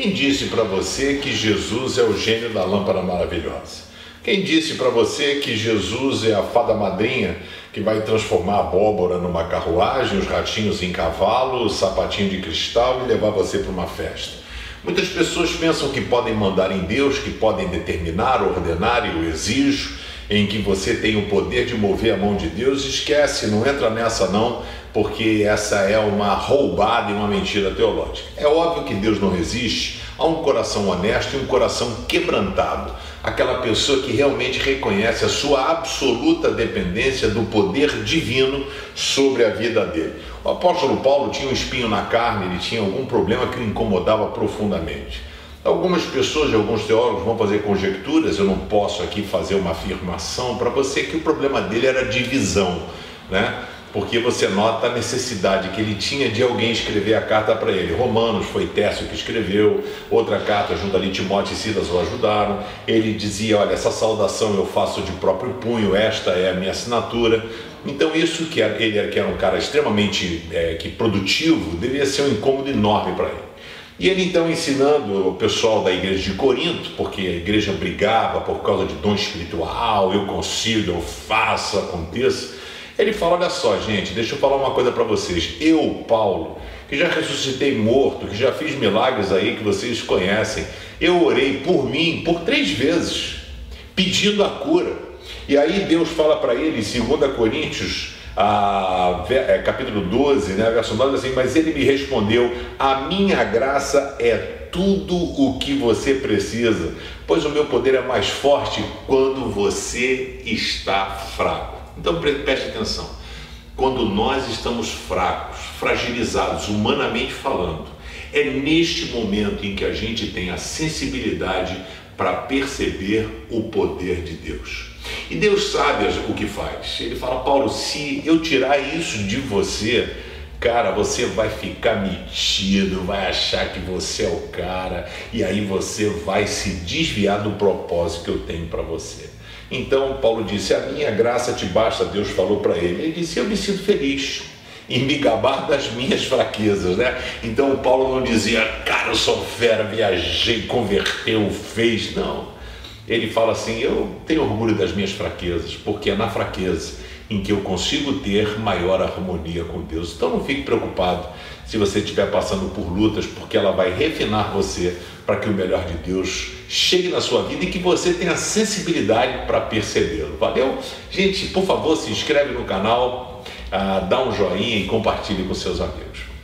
Quem disse para você que Jesus é o gênio da lâmpada maravilhosa? Quem disse para você que Jesus é a fada madrinha que vai transformar a abóbora numa carruagem, os ratinhos em cavalo, o sapatinho de cristal e levar você para uma festa? Muitas pessoas pensam que podem mandar em Deus, que podem determinar, ordenar, e eu exijo, em que você tem o poder de mover a mão de Deus, esquece, não entra nessa não, porque essa é uma roubada e uma mentira teológica. É óbvio que Deus não resiste a um coração honesto e um coração quebrantado, aquela pessoa que realmente reconhece a sua absoluta dependência do poder divino sobre a vida dele. O apóstolo Paulo tinha um espinho na carne, ele tinha algum problema que o incomodava profundamente. Algumas pessoas alguns teólogos vão fazer conjecturas, eu não posso aqui fazer uma afirmação para você que o problema dele era divisão, né? porque você nota a necessidade que ele tinha de alguém escrever a carta para ele. Romanos foi Tércio que escreveu, outra carta junto ali Timóteo e Silas o ajudaram. Ele dizia: Olha, essa saudação eu faço de próprio punho, esta é a minha assinatura. Então, isso que ele que era um cara extremamente é, que produtivo, devia ser um incômodo enorme para ele. E ele então ensinando o pessoal da igreja de Corinto, porque a igreja brigava por causa de dom espiritual, eu consigo, eu faço, aconteça. Ele fala: Olha só, gente, deixa eu falar uma coisa para vocês. Eu, Paulo, que já ressuscitei morto, que já fiz milagres aí que vocês conhecem, eu orei por mim por três vezes, pedindo a cura. E aí Deus fala para ele, em 2 Coríntios, a, é, capítulo 12, né, verso 9, assim, mas ele me respondeu: A minha graça é tudo o que você precisa, pois o meu poder é mais forte quando você está fraco. Então preste atenção. Quando nós estamos fracos, fragilizados, humanamente falando, é neste momento em que a gente tem a sensibilidade para perceber o poder de Deus. E Deus sabe o que faz. Ele fala, Paulo, se eu tirar isso de você, cara, você vai ficar metido, vai achar que você é o cara, e aí você vai se desviar do propósito que eu tenho para você. Então Paulo disse: A minha graça te basta, Deus falou para ele. Ele disse: Eu me sinto feliz em me gabar das minhas fraquezas, né? Então Paulo não dizia, cara, eu sou fera, viajei, converteu, fez, não. Ele fala assim: eu tenho orgulho das minhas fraquezas, porque é na fraqueza em que eu consigo ter maior harmonia com Deus. Então não fique preocupado se você estiver passando por lutas, porque ela vai refinar você para que o melhor de Deus chegue na sua vida e que você tenha sensibilidade para percebê-lo. Valeu? Gente, por favor, se inscreve no canal, ah, dá um joinha e compartilhe com seus amigos.